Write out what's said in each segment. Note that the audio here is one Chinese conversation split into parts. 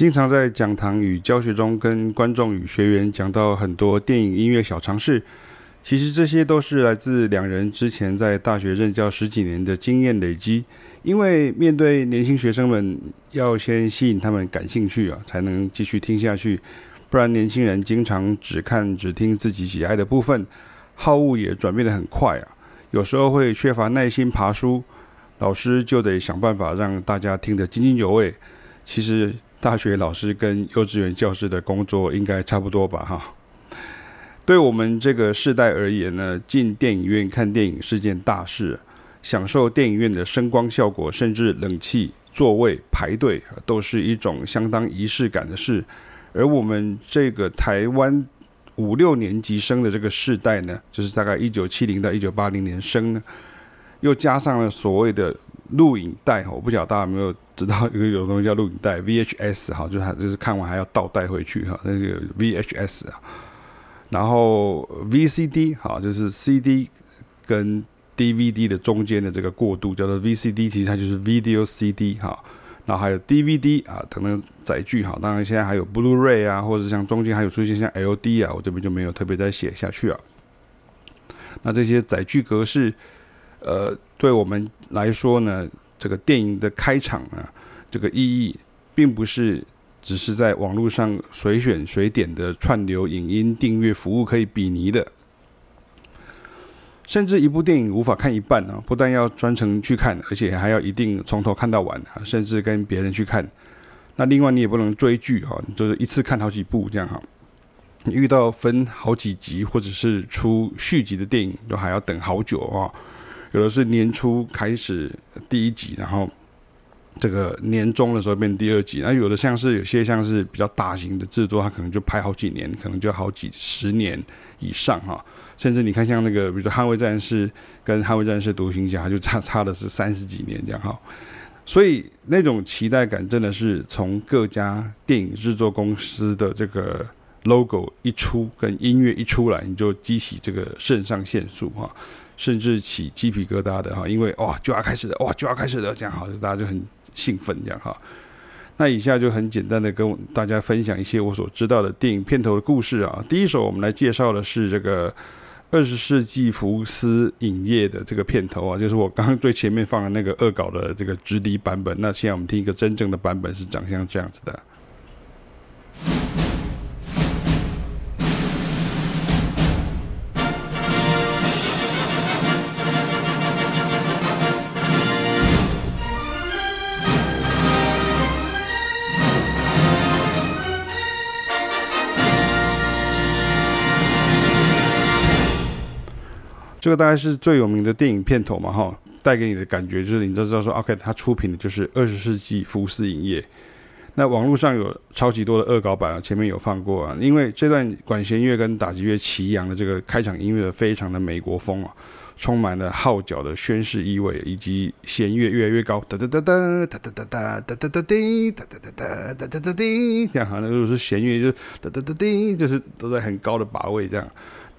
经常在讲堂与教学中跟观众与学员讲到很多电影音乐小常识，其实这些都是来自两人之前在大学任教十几年的经验累积。因为面对年轻学生们，要先吸引他们感兴趣啊，才能继续听下去。不然年轻人经常只看只听自己喜爱的部分，好恶也转变得很快啊，有时候会缺乏耐心爬书，老师就得想办法让大家听得津津有味。其实大学老师跟幼稚园教师的工作应该差不多吧？哈，对我们这个世代而言呢，进电影院看电影是件大事，享受电影院的声光效果，甚至冷气、座位、排队，都是一种相当仪式感的事。而我们这个台湾五六年级生的这个世代呢，就是大概一九七零到一九八零年生呢，又加上了所谓的录影带，我不晓得大家有没有知道一个有东西叫录影带 VHS 哈，就是就是看完还要倒带回去哈，那个 VHS 啊，然后 VCD 哈，就是 CD 跟 DVD 的中间的这个过渡叫做 VCD，其实它就是 Video CD 哈。然后还有 DVD 啊等等载具哈，当然现在还有 Blu-ray 啊，或者像中间还有出现像 LD 啊，我这边就没有特别再写下去啊。那这些载具格式，呃，对我们来说呢，这个电影的开场啊，这个意义，并不是只是在网络上随选随点的串流影音订阅服务可以比拟的。甚至一部电影无法看一半啊，不但要专程去看，而且还要一定从头看到完啊，甚至跟别人去看。那另外你也不能追剧哈，就是一次看好几部这样哈。你遇到分好几集或者是出续集的电影，都还要等好久啊。有的是年初开始第一集，然后这个年终的时候变第二集。那有的像是有些像是比较大型的制作，它可能就拍好几年，可能就好几十年以上哈。甚至你看，像那个，比如说《捍卫战士》跟《捍卫战士独行侠》，就差差的是三十几年这样哈。所以那种期待感真的是从各家电影制作公司的这个 logo 一出，跟音乐一出来，你就激起这个肾上腺素哈，甚至起鸡皮疙瘩的哈，因为哇就要开始了，哇就要开始了，这样好，大家就很兴奋这样哈。那以下就很简单的跟大家分享一些我所知道的电影片头的故事啊。第一首我们来介绍的是这个。二十世纪福斯影业的这个片头啊，就是我刚刚最前面放的那个恶搞的这个直笛版本。那现在我们听一个真正的版本，是长相这样子的。这个大概是最有名的电影片头嘛，哈，带给你的感觉就是你都知道说，OK，他出品的就是二十世纪福斯影业。那网络上有超级多的恶搞版啊，前面有放过啊，因为这段管弦乐跟打击乐齐扬的这个开场音乐非常的美国风啊，充满了号角的宣誓意味，以及弦乐越来越高，哒哒哒哒，哒哒哒哒，哒哒哒滴，哒哒哒哒，哒哒哒滴，这样好像如果是弦乐就哒哒哒滴，就是都在很高的把位这样。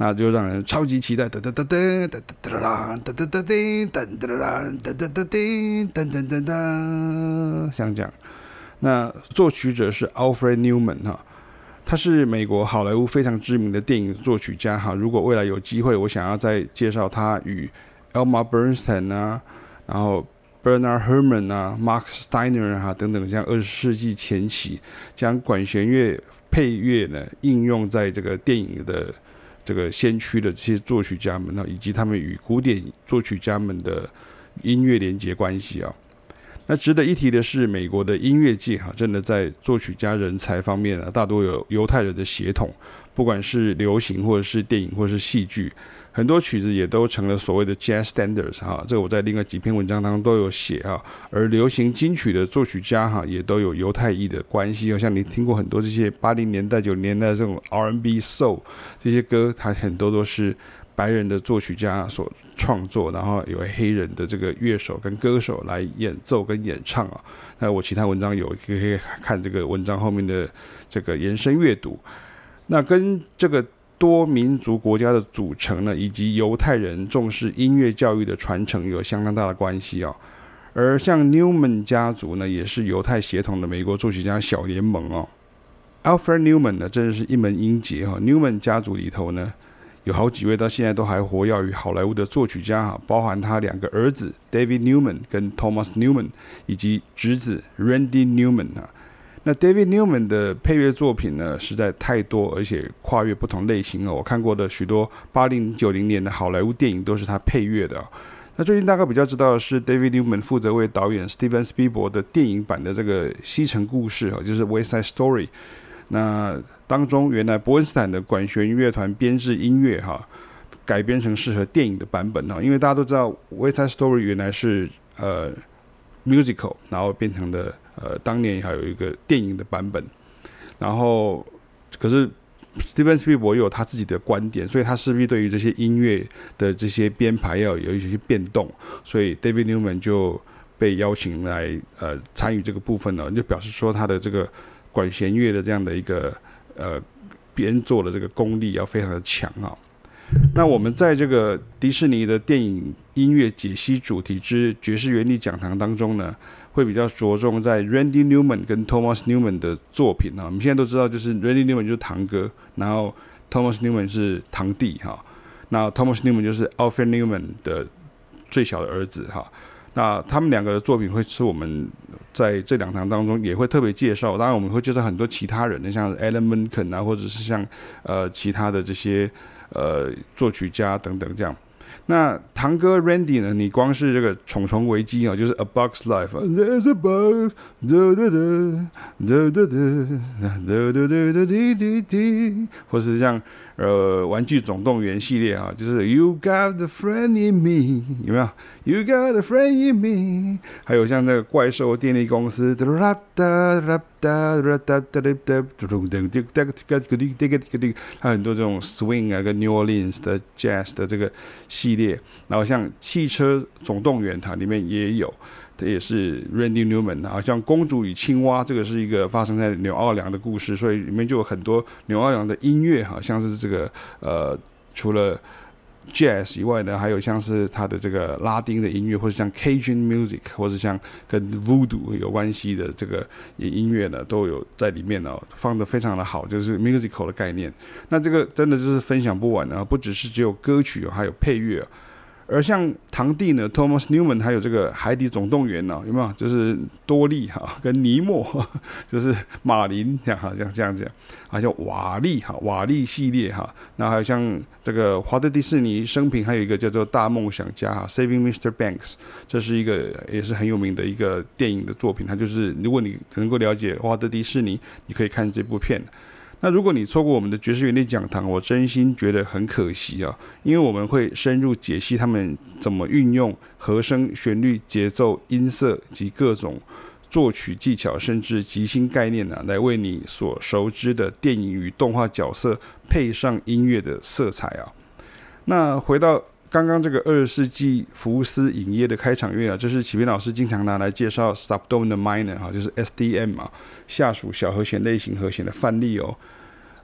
那就让人超级期待，哒哒哒哒，哒哒哒啦，哒哒哒滴，哒哒啦，哒哒哒滴，哒哒哒哒，像这样。那作曲者是 Alfred Newman 哈，他是美国好莱坞非常知名的电影作曲家哈。如果未来有机会，我想要再介绍他与 Elma Bernstein 啊，然后 Bernard Herrmann 啊，Mark Steiner 哈等等，像二十世纪前期将管弦乐配乐呢应用在这个电影的。这个先驱的这些作曲家们，以及他们与古典作曲家们的音乐连接关系啊。那值得一提的是，美国的音乐界哈，真的在作曲家人才方面啊，大多有犹太人的血统，不管是流行或者是电影或者是戏剧。很多曲子也都成了所谓的 jazz standards 哈，这个我在另外几篇文章当中都有写哈。而流行金曲的作曲家哈，也都有犹太裔的关系。像你听过很多这些八零年代、九零年代这种 R&B soul 这些歌，它很多都是白人的作曲家所创作，然后有黑人的这个乐手跟歌手来演奏跟演唱啊。那我其他文章有可以看这个文章后面的这个延伸阅读。那跟这个。多民族国家的组成呢，以及犹太人重视音乐教育的传承有相当大的关系啊。而像 Newman 家族呢，也是犹太血统的美国作曲家小联盟哦。Alfred Newman 呢，真的是一门英杰哈。Newman 家族里头呢，有好几位到现在都还活跃于好莱坞的作曲家哈，包含他两个儿子 David Newman 跟 Thomas Newman，以及侄子 Randy Newman 啊。那 David Newman 的配乐作品呢，实在太多，而且跨越不同类型哦。我看过的许多八零九零年的好莱坞电影都是他配乐的。那最近大概比较知道的是 David Newman 负责为导演 Steven Spielberg 的电影版的这个《西城故事》哈，就是 West Side Story。那当中原来伯恩斯坦的管弦乐团编制音乐哈，改编成适合电影的版本哈，因为大家都知道 West Side Story 原来是呃 musical，然后变成的。呃，当年还有一个电影的版本，然后可是 Steven Spiel 也有他自己的观点，所以他势必对于这些音乐的这些编排要有一些变动，所以 David Newman 就被邀请来呃参与这个部分呢，就表示说他的这个管弦乐的这样的一个呃编作的这个功力要非常的强啊。那我们在这个迪士尼的电影音乐解析主题之爵士原理讲堂当中呢，会比较着重在 Randy Newman 跟 Thomas Newman 的作品。啊，我们现在都知道，就是 Randy Newman 就是堂哥，然后 Thomas Newman 是堂弟哈，那 Thomas Newman 就是 Alfred Newman 的最小的儿子哈，那他们两个的作品会是我们在这两堂当中也会特别介绍，当然我们会介绍很多其他人的，像 Alan Menken 啊，或者是像呃其他的这些呃作曲家等等这样。那堂哥 Randy 呢？你光是这个《虫虫危机》啊，就是 A Box Life，There's a bug，嘟嘟嘟，嘟嘟嘟，嘟嘟嘟嘟滴滴滴，或是像呃《玩具总动员》系列啊，就是 You got the friend in me，有没有？You got a friend in me，还有像那个怪兽电力公司的，还有很多这种 swing 啊跟 New Orleans 的 jazz 的这个系列，然后像汽车总动员它里面也有，这也是 Randy Newman，好像公主与青蛙这个是一个发生在纽奥良的故事，所以里面就有很多纽奥良的音乐，好像是这个呃除了。Jazz 以外呢，还有像是他的这个拉丁的音乐，或者像 Cajun music，或者像跟 Voodoo 有关系的这个音乐呢，都有在里面哦，放的非常的好，就是 musical 的概念。那这个真的就是分享不完啊，不只是只有歌曲，还有配乐。而像堂弟呢，Thomas Newman，还有这个《海底总动员》呢，有没有？就是多利哈跟尼莫，就是马林这样哈，这样这样讲，还有瓦力哈，瓦力系列哈。那还有像这个华特迪士尼生平，还有一个叫做《大梦想家》哈，《Saving Mr. Banks》，这是一个也是很有名的一个电影的作品。它就是如果你能够了解华特迪士尼，你可以看这部片。那如果你错过我们的爵士原理讲堂，我真心觉得很可惜啊，因为我们会深入解析他们怎么运用和声、旋律、节奏、音色及各种作曲技巧，甚至即兴概念呢、来为你所熟知的电影与动画角色配上音乐的色彩啊。那回到刚刚这个二十世纪福斯影业的开场乐啊，这是启斌老师经常拿来介绍 Subdominant Minor 哈，就是 SDM 啊，下属小和弦类型和弦的范例哦。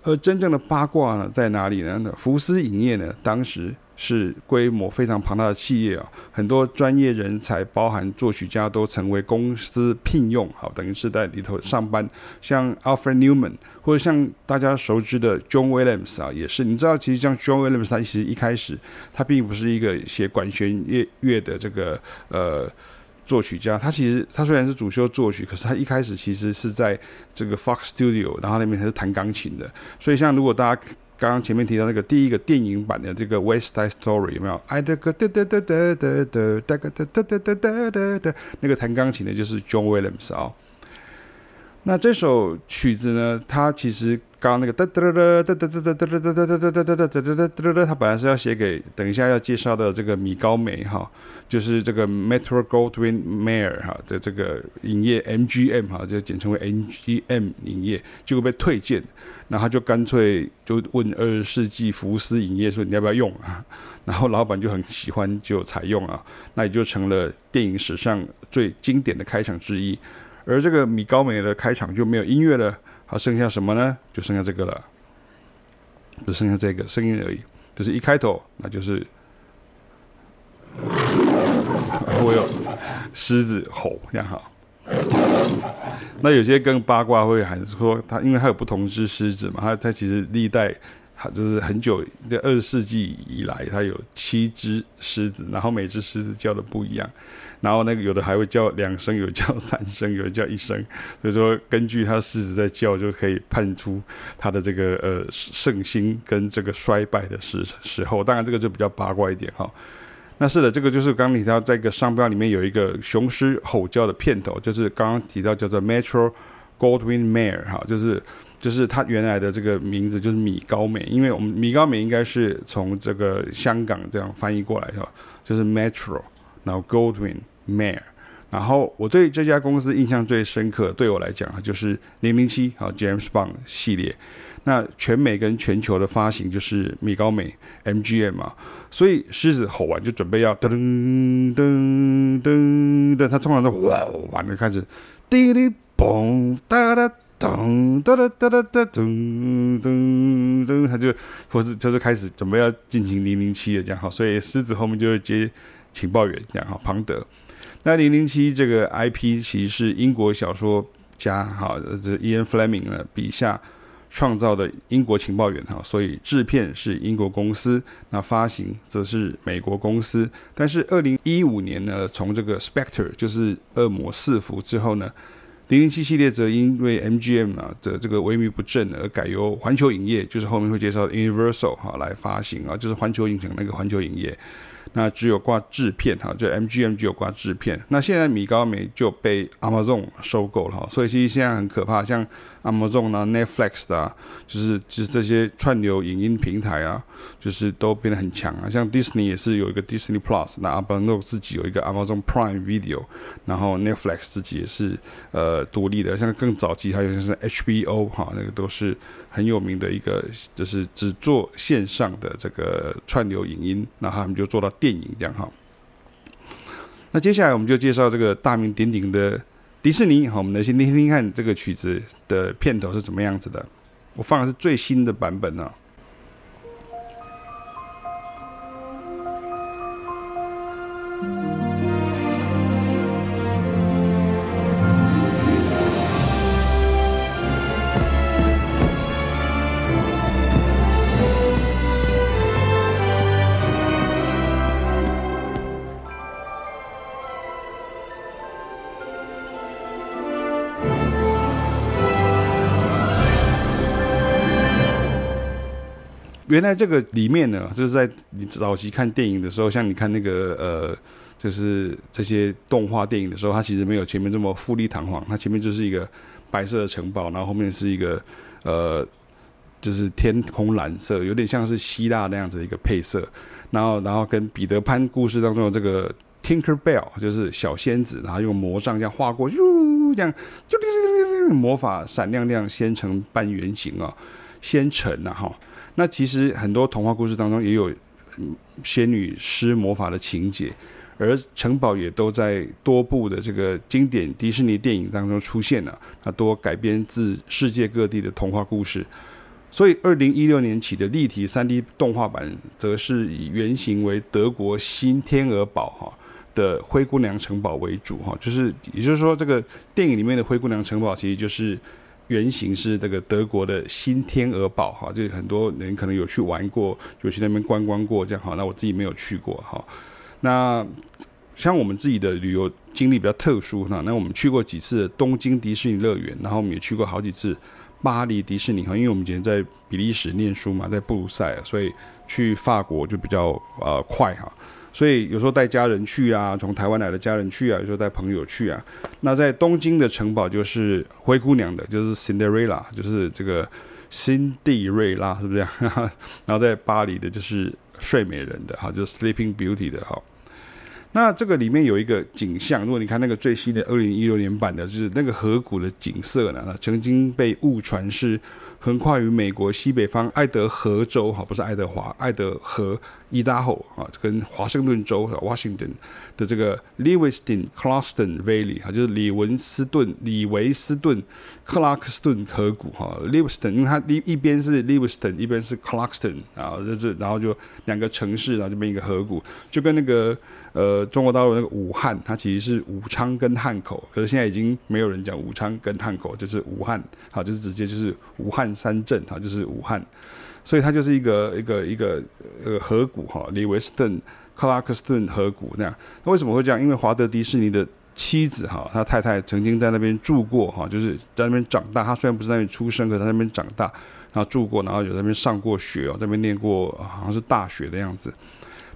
而真正的八卦呢，在哪里呢？福斯影业呢，当时是规模非常庞大的企业啊，很多专业人才，包含作曲家，都成为公司聘用，好，等于是在里头上班。像 Alfred Newman，或者像大家熟知的 John Williams 啊，也是。你知道，其实像 John Williams，他其实一开始他并不是一个写管弦乐乐的这个呃。作曲家，他其实他虽然是主修作曲，可是他一开始其实是在这个 Fox Studio，然后那边他是弹钢琴的。所以像如果大家刚刚前面提到那个第一个电影版的这个 West Side Story 有没有？那个哒哒哒哒哒哒哒哒哒哒哒哒哒，那个弹钢琴的就是 John Williams 啊。那这首曲子呢，它其实刚刚那个哒哒哒哒哒哒哒哒哒哒哒哒哒哒哒哒哒哒哒，它本来是要写给等一下要介绍的这个米高梅哈。就是这个 Metro Goldwyn Mayer 哈的这个影业 MGM 哈，就简称为 MGM 影业，结果被退件，然后他就干脆就问二十世纪福斯影业说，你要不要用啊？然后老板就很喜欢就采用啊，那也就成了电影史上最经典的开场之一。而这个米高梅的开场就没有音乐了，还剩下什么呢？就剩下这个了，就剩下这个声音而已，就是一开头那就是。我有狮子吼这样哈。那有些更八卦会喊说，它因为它有不同只狮子嘛，它它其实历代。它就是很久，这二十世纪以来，它有七只狮子，然后每只狮子叫的不一样，然后那个有的还会叫两声，有叫三声，有的叫一声，所以说根据它狮子在叫，就可以判出它的这个呃盛兴跟这个衰败的时时候。当然这个就比较八卦一点哈。那是的，这个就是刚刚提到在一个商标里面有一个雄狮吼叫的片头，就是刚刚提到叫做 Metro Goldwyn Mayer 哈，就是。就是它原来的这个名字就是米高梅，因为我们米高梅应该是从这个香港这样翻译过来的，就是 Metro，然后 Goldwyn Mayer，然后我对这家公司印象最深刻，对我来讲啊，就是零零七啊 James Bond 系列，那全美跟全球的发行就是米高梅 MGM 嘛，所以狮子吼完就准备要噔噔噔噔，它通常都哇完了开始滴哩嘣哒哒。噔哒哒哒哒哒噔噔噔，他就或是就是开始准备要进行零零七的这样好，所以狮子后面就会接情报员这样好，庞德。那零零七这个 IP 其实是英国小说家哈，这 Ian Fleming 呢笔下创造的英国情报员哈，所以制片是英国公司，那发行则是美国公司。但是二零一五年呢，从这个 Spectre 就是恶魔四伏之后呢。零零七系列则因为 MGM 啊的这个萎靡不振而改由环球影业，就是后面会介绍 Universal 哈来发行啊，就是环球影城那个环球影业。那只有挂制片哈，就 MGM 只有挂制片。那现在米高梅就被 Amazon 收购了哈，所以其实现在很可怕，像 Amazon 啊、Netflix 啊，就是就是这些串流影音平台啊，就是都变得很强啊。像 Disney 也是有一个 Disney Plus，那 Amazon 自己有一个 Amazon Prime Video，然后 Netflix 自己也是呃独立的。像更早期还有像是 HBO 哈，那个都是。很有名的一个，就是只做线上的这个串流影音，然后他们就做到电影这样哈。那接下来我们就介绍这个大名鼎鼎的迪士尼，好，我们来先听听看这个曲子的片头是怎么样子的。我放的是最新的版本呢。原来这个里面呢，就是在你早期看电影的时候，像你看那个呃，就是这些动画电影的时候，它其实没有前面这么富丽堂皇，它前面就是一个白色的城堡，然后后面是一个呃，就是天空蓝色，有点像是希腊那样子的一个配色，然后然后跟彼得潘故事当中的这个 Tinker Bell 就是小仙子，然后用魔杖这样划过，哟这样就魔法闪亮亮，仙城半圆形啊，仙城啊哈。那其实很多童话故事当中也有仙女施魔法的情节，而城堡也都在多部的这个经典迪士尼电影当中出现了，那多改编自世界各地的童话故事。所以，二零一六年起的立体三 D 动画版，则是以原型为德国新天鹅堡哈的灰姑娘城堡为主哈，就是也就是说，这个电影里面的灰姑娘城堡其实就是。原型是这个德国的新天鹅堡哈，就是很多人可能有去玩过，有去那边观光过这样哈。那我自己没有去过哈。那像我们自己的旅游经历比较特殊哈，那我们去过几次东京迪士尼乐园，然后我们也去过好几次巴黎迪士尼哈。因为我们以前在比利时念书嘛，在布鲁塞尔，所以去法国就比较呃快哈。所以有时候带家人去啊，从台湾来的家人去啊，有时候带朋友去啊。那在东京的城堡就是灰姑娘的，就是 Cinderella，就是这个辛蒂瑞拉，是不是这样？然后在巴黎的就是睡美人的，哈，就是 Sleeping Beauty 的，哈。那这个里面有一个景象，如果你看那个最新的二零一六年版的，就是那个河谷的景色呢，曾经被误传是横跨于美国西北方爱德荷州，哈，不是爱德华，爱德荷。伊达后啊，跟华盛顿州 Washington 的这个 Lewiston Clarkston Valley 哈，就是李文斯顿、李维斯顿、克拉克斯顿河谷哈。Lewiston 因为它一一边是 Lewiston，一边是 Clarkston 啊，就是然后就两个城市，然后这边一个河谷，就跟那个呃中国大陆那个武汉，它其实是武昌跟汉口，可是现在已经没有人讲武昌跟汉口，就是武汉，好，就是直接就是武汉三镇，哈，就是武汉。所以它就是一个一个一个呃河谷哈，李维斯顿、克拉克斯顿河谷那样。那为什么会这样？因为华德迪士尼的妻子哈，他太太曾经在那边住过哈，就是在那边长大。他虽然不是在那边出生，可是在那边长大，然后住过，然后有在那边上过学哦，在那边念过好像是大学的样子。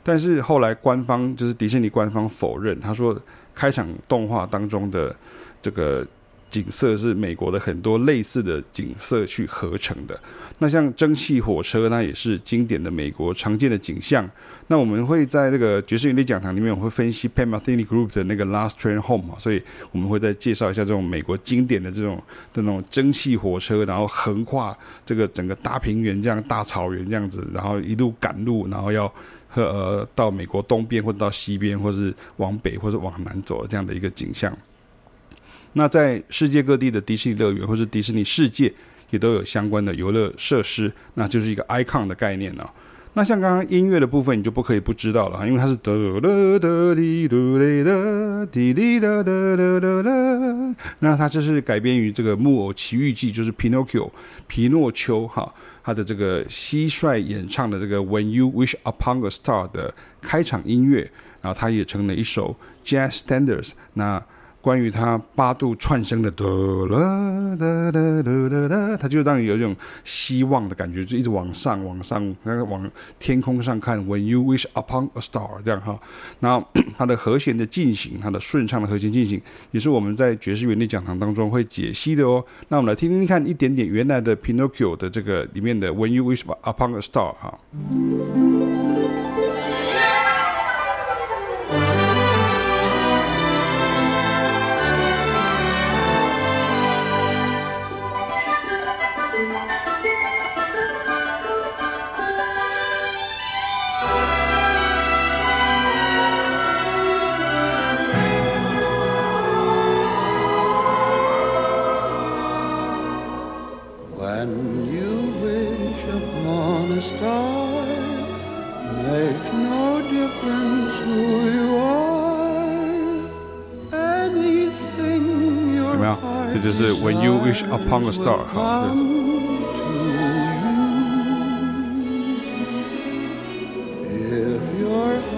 但是后来官方就是迪士尼官方否认，他说开场动画当中的这个。景色是美国的很多类似的景色去合成的。那像蒸汽火车，那也是经典的美国常见的景象。那我们会在这个爵士乐讲堂里面，我会分析 Pat Metheny Group 的那个 Last Train Home 所以我们会再介绍一下这种美国经典的这种这种蒸汽火车，然后横跨这个整个大平原这样大草原这样子，然后一路赶路，然后要和呃到美国东边或者到西边，或者是往北或者往南走的这样的一个景象。那在世界各地的迪士尼乐园或是迪士尼世界，也都有相关的游乐设施，那就是一个 icon 的概念了。那像刚刚音乐的部分，你就不可以不知道了，因为它是哒哒哒滴哒嘞哒滴滴哒哒哒哒哒。那它这是改编于这个《木偶奇遇记》，就是 Pinocchio 皮诺丘哈，他的这个蟋蟀演唱的这个 When You Wish Upon a Star 的开场音乐，然后它也成了一首 Jazz Standards。那关于它八度串声的哒啦哒哒哒哒哒，它就让你有一种希望的感觉，就一直往上往上，那个往天空上看。When you wish upon a star，这样哈。然后它的和弦的进行，它的顺畅的和弦进行，也是我们在爵士原理讲堂当中会解析的哦。那我们来听听看一点点原来的 Pinocchio 的这个里面的 When you wish upon a star 哈。Upon a star，好，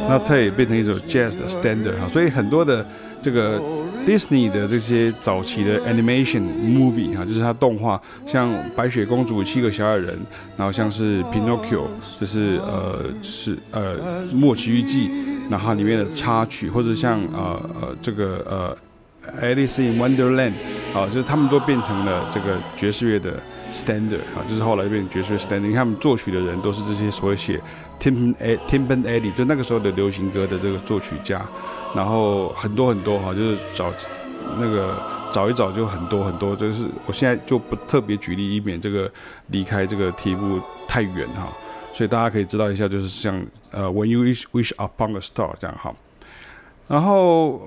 那它也变成一首 jazz 的 standard 哈，所以很多的这个 Disney 的这些早期的 animation movie 哈，就是它动画，像白雪公主、七个小矮人，然后像是 Pinocchio，就是呃，是呃木偶奇遇记，然后里面的插曲，或者像呃呃这个呃。Alice in Wonderland，啊，就是他们都变成了这个爵士乐的 standard，啊，就是后来变成爵士乐 standard。你看他们作曲的人都是这些所谓写 Tim Tim Panelli，就那个时候的流行歌的这个作曲家。然后很多很多哈，就是找那个找一找就很多很多。就是我现在就不特别举例，以免这个离开这个题目太远哈。所以大家可以知道一下，就是像呃 When You Wish Wish Upon a Star 这样哈。然后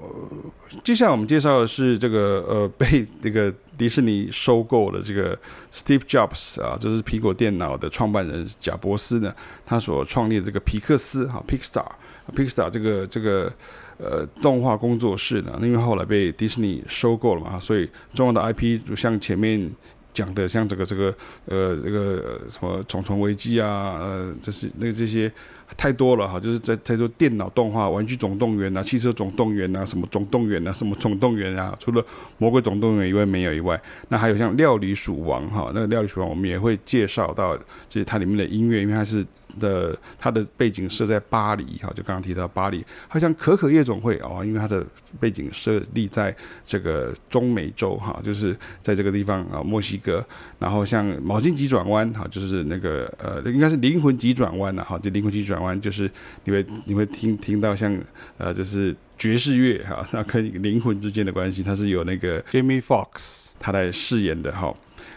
接下来我们介绍的是这个呃 被这个迪士尼收购的这个 Steve Jobs 啊，这是苹果电脑的创办人贾伯斯呢，他所创立的这个皮克斯哈 Pixar，Pixar 这个这个呃动画工作室呢，因为后来被迪士尼收购了嘛，所以重要的 IP 就像前面讲的，像这个这个呃这个什么虫虫危机啊，呃这是那这些。太多了哈，就是在在做电脑动画，玩具总动员、啊，汽车总动员、啊，什么总动员、啊，什么总动员啊，除了魔鬼总动员以外没有以外，那还有像料理鼠王哈，那个料理鼠王我们也会介绍到，就是它里面的音乐，因为它是。的它的背景设在巴黎哈，就刚刚提到巴黎，好像可可夜总会哦，因为它的背景设立在这个中美洲哈，就是在这个地方啊，墨西哥。然后像脑筋急转弯哈，就是那个呃，应该是灵魂急转弯了哈，就灵魂急转弯就是你会你会听听到像呃，就是爵士乐哈，那跟灵魂之间的关系，它是有那个 Jamie Foxx 他来饰演的哈，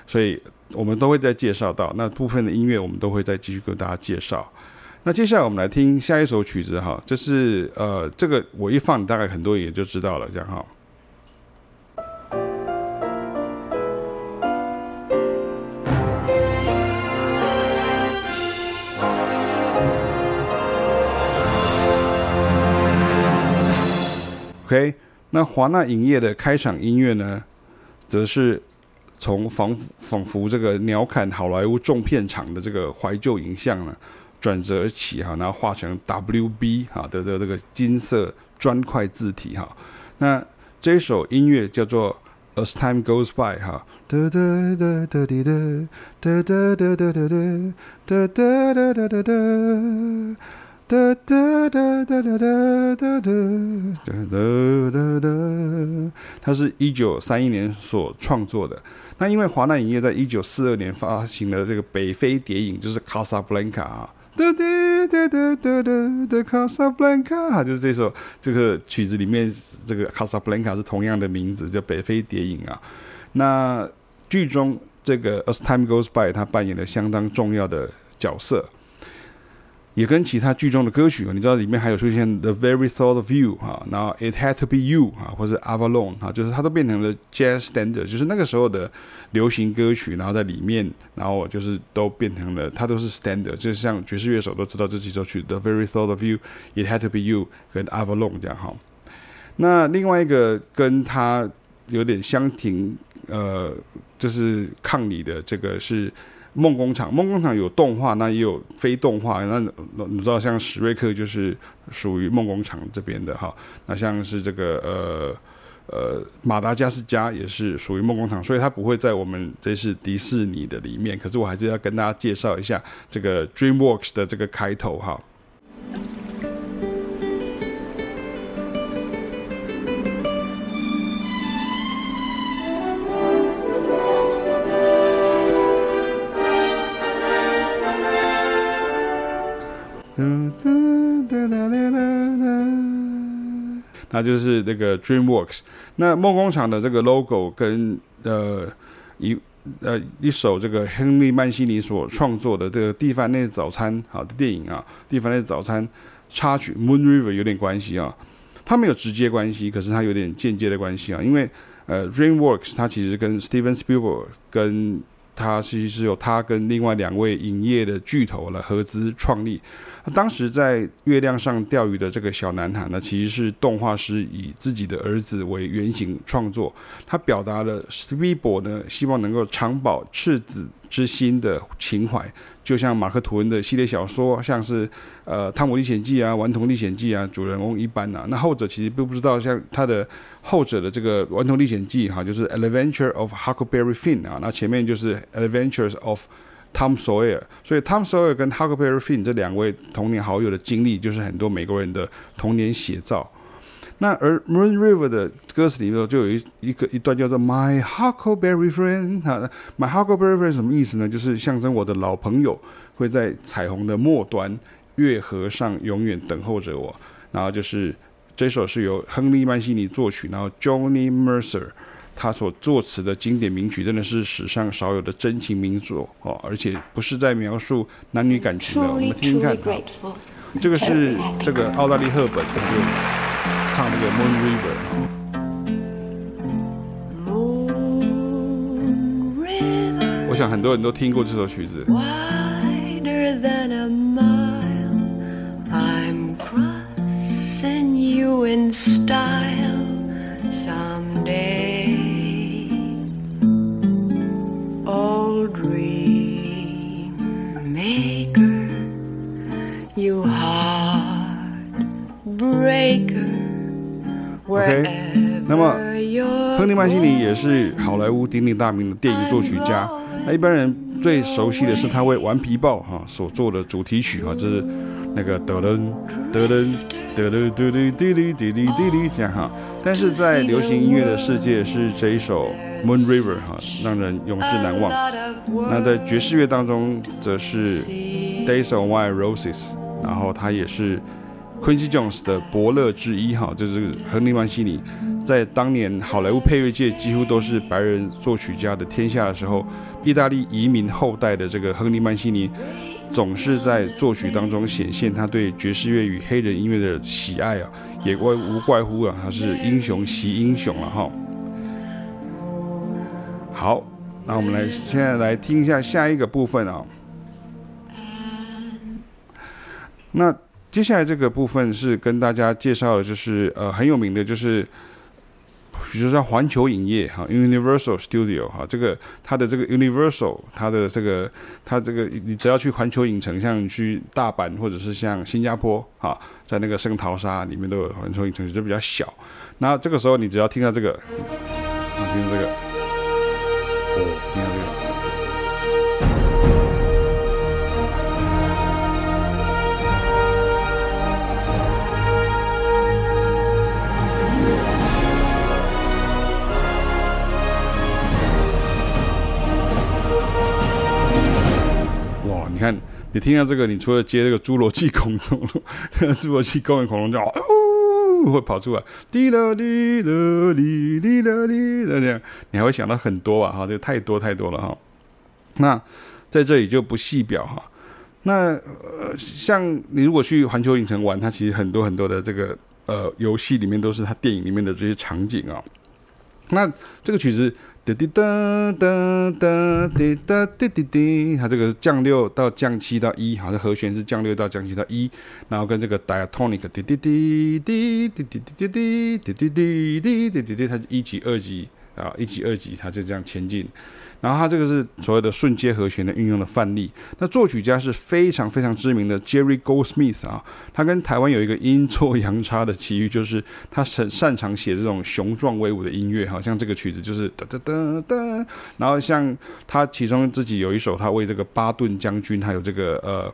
所以。我们都会再介绍到那部分的音乐，我们都会再继续跟大家介绍。那接下来我们来听下一首曲子哈，这是呃，这个我一放，大概很多也就知道了，这样哈。OK，那华纳影业的开场音乐呢，则是从仿仿佛这个鸟瞰好莱坞重片场的这个怀旧影像呢，转折起哈，然后画成 WB 哈的的这个金色砖块字体哈。那这首音乐叫做 As Time Goes By 哈。哒哒哒哒哒哒哒哒哒哒哒哒哒哒哒，它是一九三一年所创作的。那因为华纳影业在一九四二年发行了这个北非谍影，就是《卡萨布兰卡》啊，哒哒哒哒哒哒的卡萨布兰卡，就是这首这个曲子里面这个卡萨布兰卡是同样的名字，叫北非谍影啊。那剧中这个《As Time Goes By》，他扮演了相当重要的角色。也跟其他剧中的歌曲，你知道里面还有出现 The Very Thought of You 哈，然后 It Had to Be You 哈，或者 Avalon 哈，就是它都变成了 Jazz Standard，就是那个时候的流行歌曲，然后在里面，然后就是都变成了，它都是 Standard，就像爵士乐手都知道这几首曲 The Very Thought of You、It Had to Be You 跟 Avalon 这样哈。那另外一个跟它有点相挺，呃，就是抗你的这个是。梦工厂，梦工厂有动画，那也有非动画。那你知道，像史瑞克就是属于梦工厂这边的哈。那像是这个呃呃马达加斯加也是属于梦工厂，所以它不会在我们这是迪士尼的里面。可是我还是要跟大家介绍一下这个 DreamWorks 的这个开头哈。那就是那个 DreamWorks，那梦工厂的这个 logo 跟呃一呃一首这个亨利曼西尼所创作的这个蒂凡内早餐好的电影啊，蒂凡内早餐插曲 Moon River 有点关系啊，它没有直接关系，可是它有点间接的关系啊，因为呃 DreamWorks 它其实跟 Steven Spielberg 跟他其实是由他跟另外两位影业的巨头来合资创立。当时在月亮上钓鱼的这个小男孩呢，其实是动画师以自己的儿子为原型创作。他表达了史匹柏呢希望能够长保赤子之心的情怀，就像马克吐温的系列小说，像是呃《汤姆历险记》啊，《顽童历险记》啊，主人翁一般啊。那后者其实并不知道，像他的后者的这个《顽童历险记》哈，就是《Adventure of Huckleberry Finn》啊，那前面就是《Adventures of》。Tom Sawyer，所以 Tom Sawyer 跟 Huckleberry Finn 这两位童年好友的经历，就是很多美国人的童年写照。那而 Moon River 的歌词里头就有一一个一段叫做 My Huckleberry Friend，哈，My Huckleberry Friend 什么意思呢？就是象征我的老朋友会在彩虹的末端月河上永远等候着我。然后就是这首是由亨利曼西尼作曲，然后 Johnny Mercer。他所作词的经典名曲，真的是史上少有的真情名作哦，而且不是在描述男女感情的。我们听听看，这个是这个奥黛丽·赫本，他就唱这个《Moon River》。我想很多人都听过这首曲子。OK，那么亨利曼西尼也是好莱坞鼎鼎大名的电影作曲家。那一般人最熟悉的是他为《顽皮豹》哈所做的主题曲哈，就是那个德伦德伦德伦嘟里嘟里嘟里嘟里这样哈，但是在流行音乐的世界是这一首 Moon River 哈，让人永世难忘。那在爵士乐当中则是 Days On White Roses，然后它也是 Queen Jones 的伯乐之一。哈，就是亨利·曼西尼，在当年好莱坞配乐界几乎都是白人作曲家的天下的时候，意大利移民后代的这个亨利·曼西尼。总是在作曲当中显现他对爵士乐与黑人音乐的喜爱啊，也怪无怪乎啊，他是英雄惜英雄了哈。好，那我们来现在来听一下下一个部分啊。那接下来这个部分是跟大家介绍的，就是呃很有名的，就是。比如说环球影业哈，Universal Studio 哈，这个它的这个 Universal，它的这个它这个，你只要去环球影城，像去大阪或者是像新加坡哈，在那个圣淘沙里面都有环球影城，就比较小。那这个时候你只要听到这个，啊，听到这个，哦，听到这个。你看，你听到这个，你除了接这个侏罗纪恐龙，侏罗纪公园恐龙叫哦，会跑出来，滴答滴答滴滴答滴答这样，你还会想到很多啊，哈，这太多太多了哈。那在这里就不细表哈。那呃，像你如果去环球影城玩，它其实很多很多的这个呃游戏里面都是它电影里面的这些场景啊。那这个曲子。滴滴哒哒哒滴哒滴滴滴，它这个是降六到降七到一，好像和弦是降六到降七到一，然后跟这个 diatonic 滴滴滴滴滴滴滴滴滴滴滴滴滴滴滴滴，它一级二级啊，一级二级，它就这样前进。然后他这个是所谓的瞬间和弦的运用的范例。那作曲家是非常非常知名的 Jerry Goldsmith 啊，他跟台湾有一个阴错阳差的奇遇，就是他擅擅长写这种雄壮威武的音乐，好像这个曲子就是哒哒哒哒。然后像他其中自己有一首，他为这个巴顿将军还有这个呃。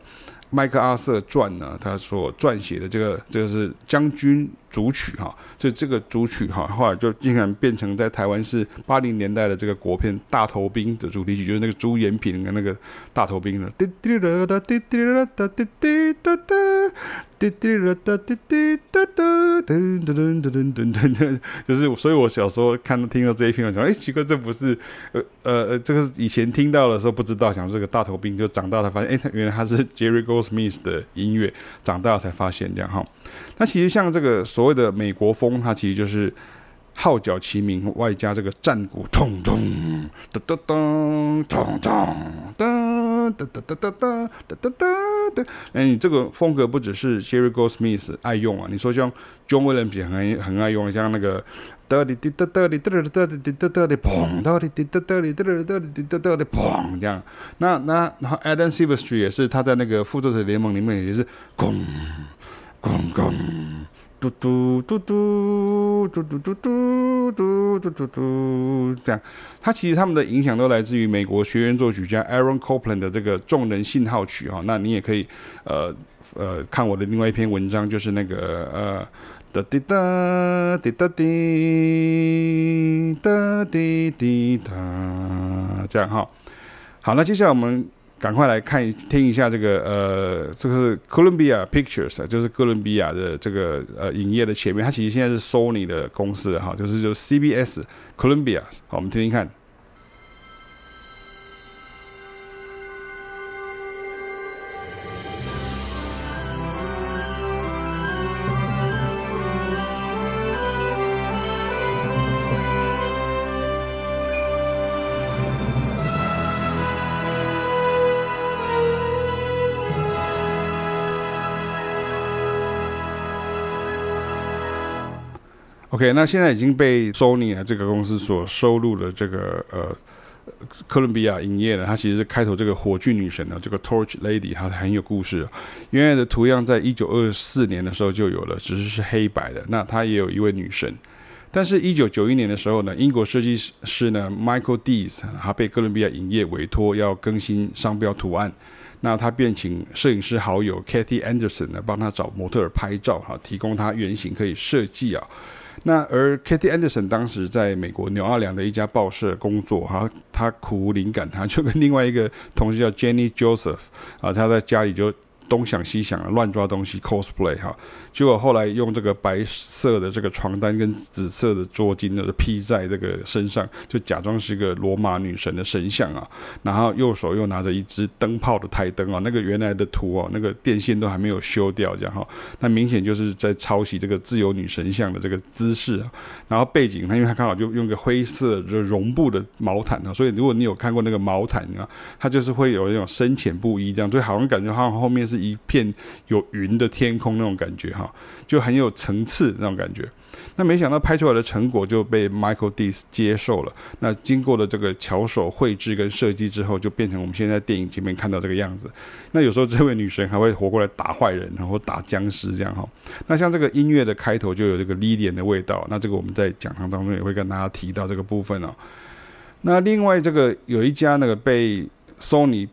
麦克阿瑟传呢，他所撰写的这个这个是将军主曲哈，这这个主曲哈，后来就竟然变成在台湾是八零年代的这个国片《大头兵》的主题曲，就是那个朱延平跟那个大头兵的滴滴答滴滴答滴滴。滴滴答答滴滴答答滴滴答答滴滴答答滴滴答答噔噔噔噔噔噔噔，就是所以，我小时候看到听到这一篇，我想，哎，奇怪，这不是呃呃，这个是以前听到的时候不知道，想这个大头兵，就长大才发现，哎，原来他是 Jerry Goldsmith 的音乐，长大才发现这样哈。那其实像这个所谓的美国风，它其实就是号角齐鸣，外加这个战鼓，咚咚哒哒咚咚咚哒哒哒哒哒哒哒哒哒哒。哎，你这个风格不只是 Jerry Goldsmith 爱用啊，你说像 John Williams 很很爱用，像那个哒哩滴哒哒哩哒哩哒哩哒哩哒哩砰，哒哩滴哒哒哩哒哩哒哩哒哒哩砰这样。那那然后 Alan Silvestri 也是他在那个复仇者联盟里面也是咣。咣咣，嘟嘟嘟嘟嘟嘟嘟嘟嘟嘟嘟嘟，这样，它其实他们的影响都来自于美国学院作曲家 Aaron Copland 的这个众人信号曲哈。那你也可以呃呃看我的另外一篇文章，就是那个呃哒滴哒滴哒滴哒滴滴哒，这样哈。好，那接下来我们。赶快来看听一下这个呃，这个是 Columbia Pictures，就是哥伦比亚的这个呃影业的前面，它其实现在是 Sony 的公司哈，就是就 CBS Columbia，好，我们听听看。OK，那现在已经被 Sony 啊这个公司所收录的这个呃哥伦比亚影业了，它其实是开头这个火炬女神的这个 Torch Lady，它很有故事。原来的图样在一九二四年的时候就有了，只是是黑白的。那它也有一位女神，但是一九九一年的时候呢，英国设计师呢 Michael Dees，他被哥伦比亚影业委托要更新商标图案，那他便请摄影师好友 Kathy Anderson 来帮他找模特儿拍照哈，提供他原型可以设计啊。那而 Katie Anderson 当时在美国纽奥良的一家报社工作，哈，他苦无灵感，他就跟另外一个同事叫 Jenny Joseph 啊，他在家里就东想西想乱抓东西 cosplay 哈，结果后来用这个白色的这个床单跟紫色的桌巾呢披在这个身上，就假装是一个罗马女神的神像啊，然后右手又拿着一支灯泡的台灯啊，那个原来的图哦，那个电线都还没有修掉这样哈，那明显就是在抄袭这个自由女神像的这个姿势啊，然后背景它因为它刚好就用个灰色的绒布的毛毯啊，所以如果你有看过那个毛毯啊，它就是会有那种深浅不一这样，所以好像感觉好像后面是。一片有云的天空那种感觉哈，就很有层次那种感觉。那没想到拍出来的成果就被 Michael Dees 接受了。那经过了这个巧手绘制跟设计之后，就变成我们现在电影前面看到这个样子。那有时候这位女神还会活过来打坏人，然后打僵尸这样哈。那像这个音乐的开头就有这个 Lydian 的味道。那这个我们在讲堂当中也会跟大家提到这个部分哦。那另外这个有一家那个被 Sony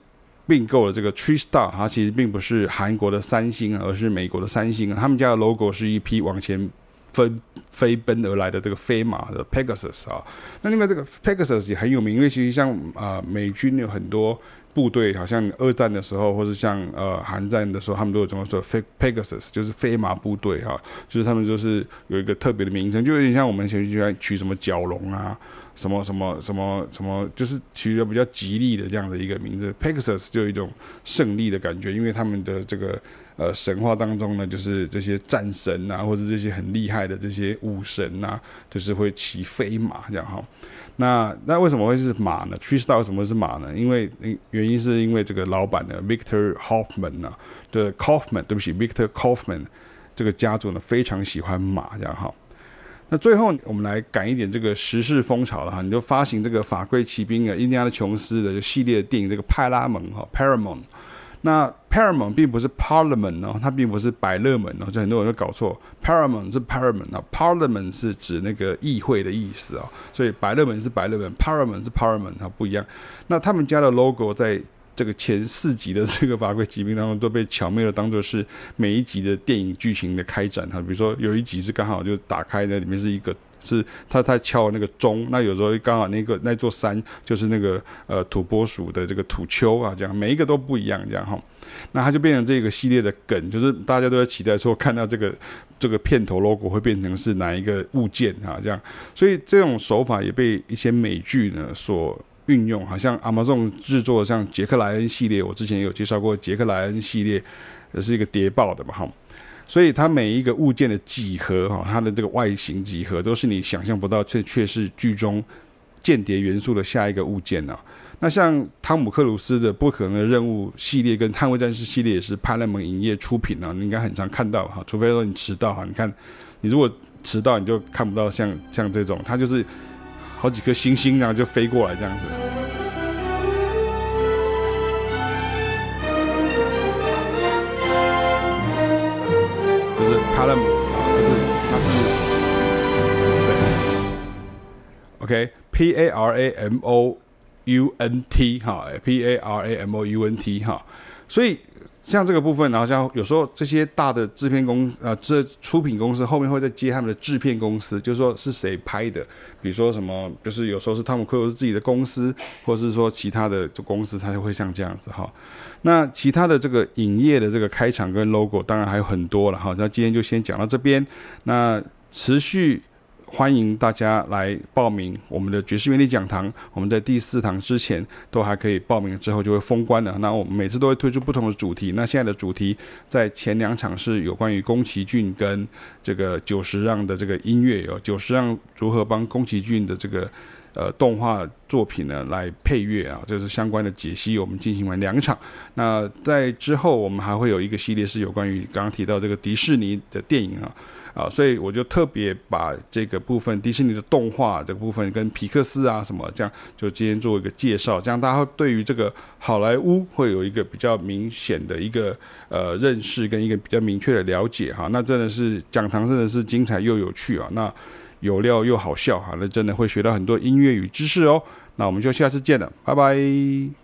并购了这个 TriStar，它其实并不是韩国的三星，而是美国的三星。他们家的 logo 是一匹往前飞飞奔而来的这个飞马的 Pegasus 啊。那另外这个 Pegasus 也很有名，因为其实像啊、呃、美军有很多部队，好像二战的时候，或是像呃韩战的时候，他们都有这么说飞 Pegasus，就是飞马部队哈，就是他们就是有一个特别的名称，就有点像我们现在取什么蛟龙啊。什么什么什么什么，就是取了比较吉利的这样的一个名字，Pegasus 就有一种胜利的感觉，因为他们的这个呃神话当中呢，就是这些战神啊，或者这些很厉害的这些武神啊，就是会骑飞马这样哈。那那为什么会是马呢？TriStar 为什么是马呢？因为原因是因为这个老板呢，Victor Hoffman 呢的 Kaufman，对不起，Victor Kaufman 这个家族呢非常喜欢马这样哈。那最后，我们来赶一点这个时事风潮了哈，你就发行这个《法规骑兵》啊，印第安的琼斯的系列的电影，这个派拉蒙哈 （Paramount）。那 Paramount 并不是 Parliament 哦，它并不是百乐门哦，就很多人都搞错。Paramount 是 Paramount 啊，Parliament 是指那个议会的意思啊，所以百乐门是百乐门，Paramount 是 Parliament 啊，不一样。那他们家的 logo 在。这个前四集的这个法柜奇兵当中都被巧妙的当做是每一集的电影剧情的开展哈，比如说有一集是刚好就打开的，里面是一个是他他敲那个钟，那有时候刚好那个那座山就是那个呃土拨鼠的这个土丘啊，这样每一个都不一样这样哈，那它就变成这个系列的梗，就是大家都在期待说看到这个这个片头 logo 会变成是哪一个物件啊这样，所以这种手法也被一些美剧呢所。运用好像 Amazon 制作像杰克莱恩系列，我之前有介绍过杰克莱恩系列，也是一个谍报的嘛哈，所以它每一个物件的几何哈，它的这个外形几何都是你想象不到，却却是剧中间谍元素的下一个物件呢。那像汤姆克鲁斯的不可能的任务系列跟捍卫战士系列也是派拉蒙影业出品啊，你应该很常看到哈，除非说你迟到哈，你看你如果迟到你就看不到像像这种，它就是。好几颗星星，然后就飞过来这样子，就是 param，就是它是对，OK，P A R A M O U N T 哈，P A R A M O U N T 哈，所以。像这个部分，然后像有时候这些大的制片公呃，这出品公司后面会再接他们的制片公司，就是说是谁拍的，比如说什么，就是有时候是汤姆克鲁斯自己的公司，或者是说其他的公司，它就会像这样子哈。那其他的这个影业的这个开场跟 logo，当然还有很多了哈。那今天就先讲到这边，那持续。欢迎大家来报名我们的爵士乐理讲堂。我们在第四堂之前都还可以报名，之后就会封关了。那我们每次都会推出不同的主题。那现在的主题在前两场是有关于宫崎骏跟这个久石让的这个音乐哦，久石让如何帮宫崎骏的这个呃动画作品呢来配乐啊，就是相关的解析。我们进行完两场。那在之后我们还会有一个系列是有关于刚刚提到这个迪士尼的电影啊。啊，所以我就特别把这个部分迪士尼的动画这个部分跟皮克斯啊什么这样，就今天做一个介绍，这样大家对于这个好莱坞会有一个比较明显的一个呃认识跟一个比较明确的了解哈。那真的是讲堂真的是精彩又有趣啊，那有料又好笑哈，那真的会学到很多音乐与知识哦。那我们就下次见了，拜拜。